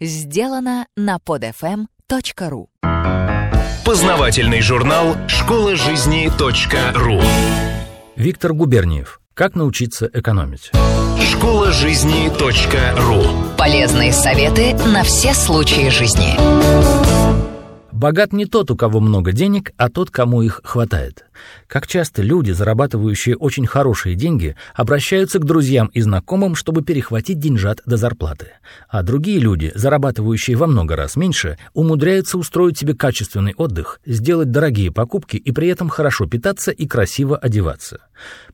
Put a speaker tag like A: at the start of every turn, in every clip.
A: сделано на podfm.ru
B: Познавательный журнал «Школа жизни .ру»
C: Виктор Губерниев. Как научиться экономить?
B: Школа жизни .ру
A: Полезные советы на все случаи жизни.
C: Богат не тот, у кого много денег, а тот, кому их хватает. Как часто люди, зарабатывающие очень хорошие деньги, обращаются к друзьям и знакомым, чтобы перехватить деньжат до зарплаты. А другие люди, зарабатывающие во много раз меньше, умудряются устроить себе качественный отдых, сделать дорогие покупки и при этом хорошо питаться и красиво одеваться.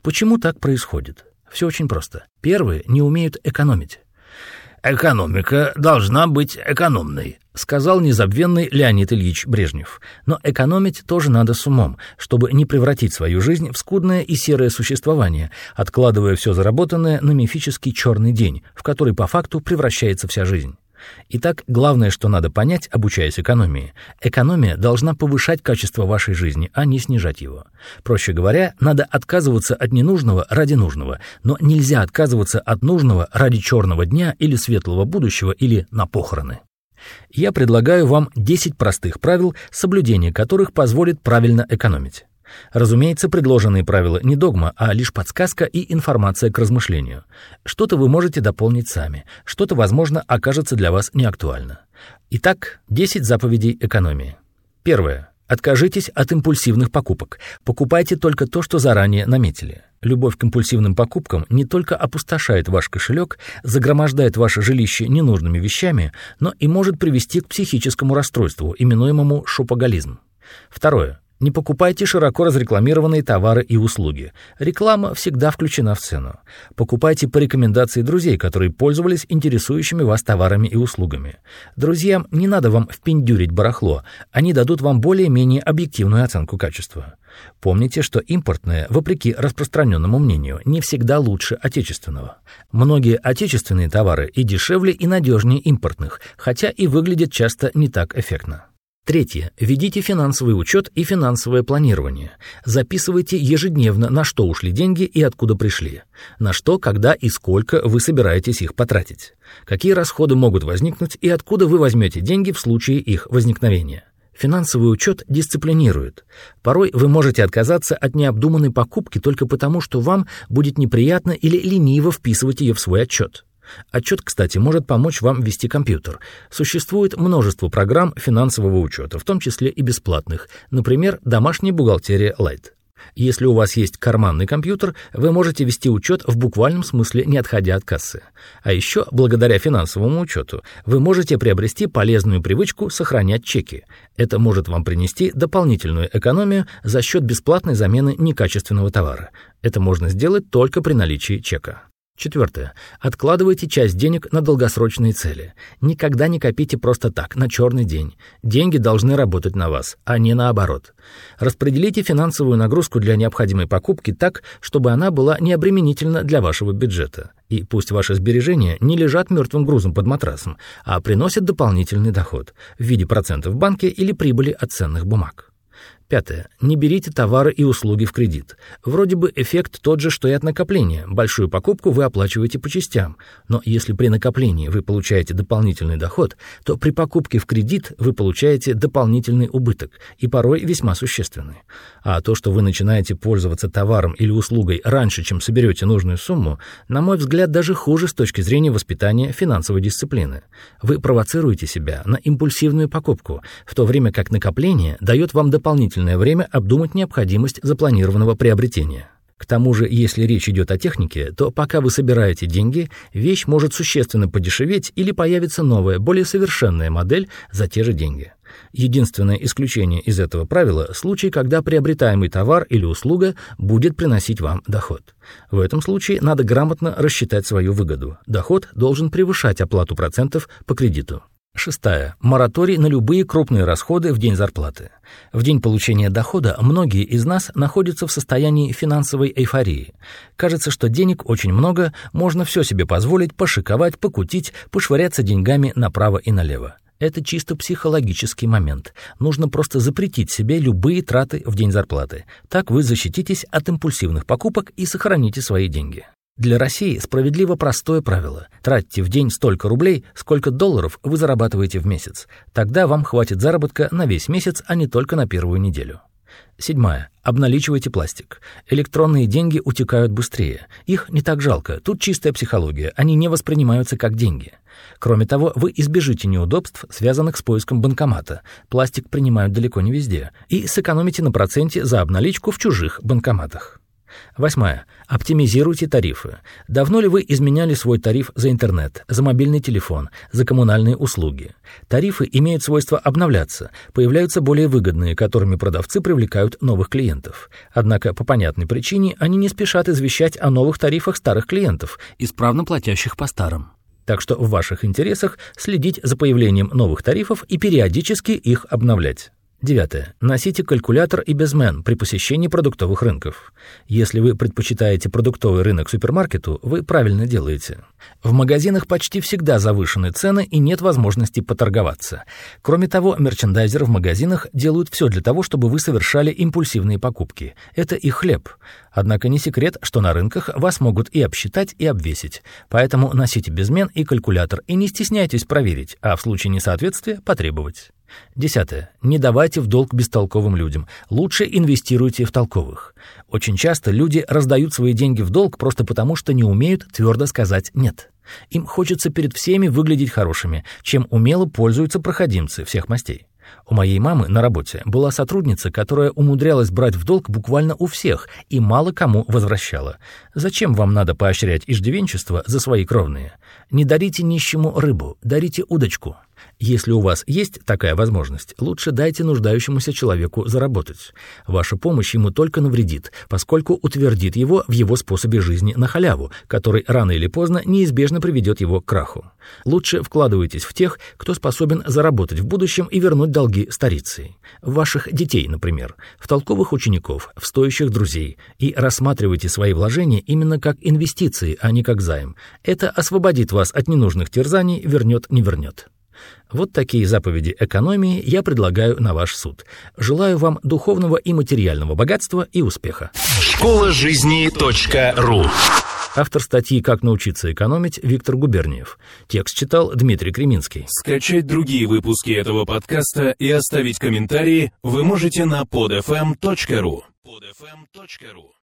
C: Почему так происходит? Все очень просто. Первые не умеют экономить.
D: «Экономика должна быть экономной», —
C: сказал незабвенный Леонид Ильич Брежнев. Но экономить тоже надо с умом, чтобы не превратить свою жизнь в скудное и серое существование, откладывая все заработанное на мифический черный день, в который по факту превращается вся жизнь. Итак, главное, что надо понять, обучаясь экономии. Экономия должна повышать качество вашей жизни, а не снижать его. Проще говоря, надо отказываться от ненужного ради нужного, но нельзя отказываться от нужного ради черного дня или светлого будущего или на похороны. Я предлагаю вам 10 простых правил, соблюдение которых позволит правильно экономить. Разумеется, предложенные правила не догма, а лишь подсказка и информация к размышлению. Что-то вы можете дополнить сами, что-то, возможно, окажется для вас неактуально. Итак, 10 заповедей экономии. Первое. Откажитесь от импульсивных покупок. Покупайте только то, что заранее наметили. Любовь к импульсивным покупкам не только опустошает ваш кошелек, загромождает ваше жилище ненужными вещами, но и может привести к психическому расстройству, именуемому шопоголизм. Второе. Не покупайте широко разрекламированные товары и услуги. Реклама всегда включена в цену. Покупайте по рекомендации друзей, которые пользовались интересующими вас товарами и услугами. Друзьям не надо вам впендюрить барахло, они дадут вам более-менее объективную оценку качества. Помните, что импортное, вопреки распространенному мнению, не всегда лучше отечественного. Многие отечественные товары и дешевле, и надежнее импортных, хотя и выглядят часто не так эффектно. Третье. Ведите финансовый учет и финансовое планирование. Записывайте ежедневно, на что ушли деньги и откуда пришли. На что, когда и сколько вы собираетесь их потратить. Какие расходы могут возникнуть и откуда вы возьмете деньги в случае их возникновения. Финансовый учет дисциплинирует. Порой вы можете отказаться от необдуманной покупки только потому, что вам будет неприятно или лениво вписывать ее в свой отчет. Отчет, кстати, может помочь вам вести компьютер. Существует множество программ финансового учета, в том числе и бесплатных, например, домашняя бухгалтерия Light. Если у вас есть карманный компьютер, вы можете вести учет в буквальном смысле, не отходя от кассы. А еще, благодаря финансовому учету, вы можете приобрести полезную привычку сохранять чеки. Это может вам принести дополнительную экономию за счет бесплатной замены некачественного товара. Это можно сделать только при наличии чека. Четвертое. Откладывайте часть денег на долгосрочные цели. Никогда не копите просто так, на черный день. Деньги должны работать на вас, а не наоборот. Распределите финансовую нагрузку для необходимой покупки так, чтобы она была необременительна для вашего бюджета. И пусть ваши сбережения не лежат мертвым грузом под матрасом, а приносят дополнительный доход в виде процентов в банке или прибыли от ценных бумаг. Пятое. Не берите товары и услуги в кредит. Вроде бы эффект тот же, что и от накопления. Большую покупку вы оплачиваете по частям. Но если при накоплении вы получаете дополнительный доход, то при покупке в кредит вы получаете дополнительный убыток, и порой весьма существенный. А то, что вы начинаете пользоваться товаром или услугой раньше, чем соберете нужную сумму, на мой взгляд, даже хуже с точки зрения воспитания финансовой дисциплины. Вы провоцируете себя на импульсивную покупку, в то время как накопление дает вам дополнительный дополнительное время обдумать необходимость запланированного приобретения. К тому же, если речь идет о технике, то пока вы собираете деньги, вещь может существенно подешеветь или появится новая, более совершенная модель за те же деньги. Единственное исключение из этого правила – случай, когда приобретаемый товар или услуга будет приносить вам доход. В этом случае надо грамотно рассчитать свою выгоду. Доход должен превышать оплату процентов по кредиту. Шестая. Мораторий на любые крупные расходы в день зарплаты. В день получения дохода многие из нас находятся в состоянии финансовой эйфории. Кажется, что денег очень много, можно все себе позволить, пошиковать, покутить, пошвыряться деньгами направо и налево. Это чисто психологический момент. Нужно просто запретить себе любые траты в день зарплаты. Так вы защититесь от импульсивных покупок и сохраните свои деньги. Для России справедливо простое правило. Тратьте в день столько рублей, сколько долларов вы зарабатываете в месяц. Тогда вам хватит заработка на весь месяц, а не только на первую неделю. Седьмая. Обналичивайте пластик. Электронные деньги утекают быстрее. Их не так жалко. Тут чистая психология. Они не воспринимаются как деньги. Кроме того, вы избежите неудобств, связанных с поиском банкомата. Пластик принимают далеко не везде. И сэкономите на проценте за обналичку в чужих банкоматах. Восьмая. Оптимизируйте тарифы. Давно ли вы изменяли свой тариф за интернет, за мобильный телефон, за коммунальные услуги? Тарифы имеют свойство обновляться, появляются более выгодные, которыми продавцы привлекают новых клиентов. Однако по понятной причине они не спешат извещать о новых тарифах старых клиентов, исправно платящих по старым. Так что в ваших интересах следить за появлением новых тарифов и периодически их обновлять. Девятое. Носите калькулятор и безмен при посещении продуктовых рынков. Если вы предпочитаете продуктовый рынок супермаркету, вы правильно делаете. В магазинах почти всегда завышены цены и нет возможности поторговаться. Кроме того, мерчендайзеры в магазинах делают все для того, чтобы вы совершали импульсивные покупки. Это их хлеб. Однако не секрет, что на рынках вас могут и обсчитать, и обвесить. Поэтому носите безмен и калькулятор и не стесняйтесь проверить, а в случае несоответствия потребовать. Десятое. Не давайте в долг бестолковым людям. Лучше инвестируйте в толковых. Очень часто люди раздают свои деньги в долг просто потому, что не умеют твердо сказать «нет». Им хочется перед всеми выглядеть хорошими, чем умело пользуются проходимцы всех мастей. У моей мамы на работе была сотрудница, которая умудрялась брать в долг буквально у всех и мало кому возвращала. Зачем вам надо поощрять иждивенчество за свои кровные? Не дарите нищему рыбу, дарите удочку. Если у вас есть такая возможность, лучше дайте нуждающемуся человеку заработать. Ваша помощь ему только навредит, поскольку утвердит его в его способе жизни на халяву, который рано или поздно неизбежно приведет его к краху. Лучше вкладывайтесь в тех, кто способен заработать в будущем и вернуть долги старицей. Ваших детей, например, в толковых учеников, в стоящих друзей. И рассматривайте свои вложения именно как инвестиции, а не как займ. Это освободит вас от ненужных терзаний, вернет, не вернет. Вот такие заповеди экономии я предлагаю на ваш суд. Желаю вам духовного и материального богатства и успеха.
B: Школа жизни .ру
C: Автор статьи «Как научиться экономить» Виктор Губерниев. Текст читал Дмитрий Креминский.
B: Скачать другие выпуски этого подкаста и оставить комментарии вы можете на podfm.ru. podfm.ru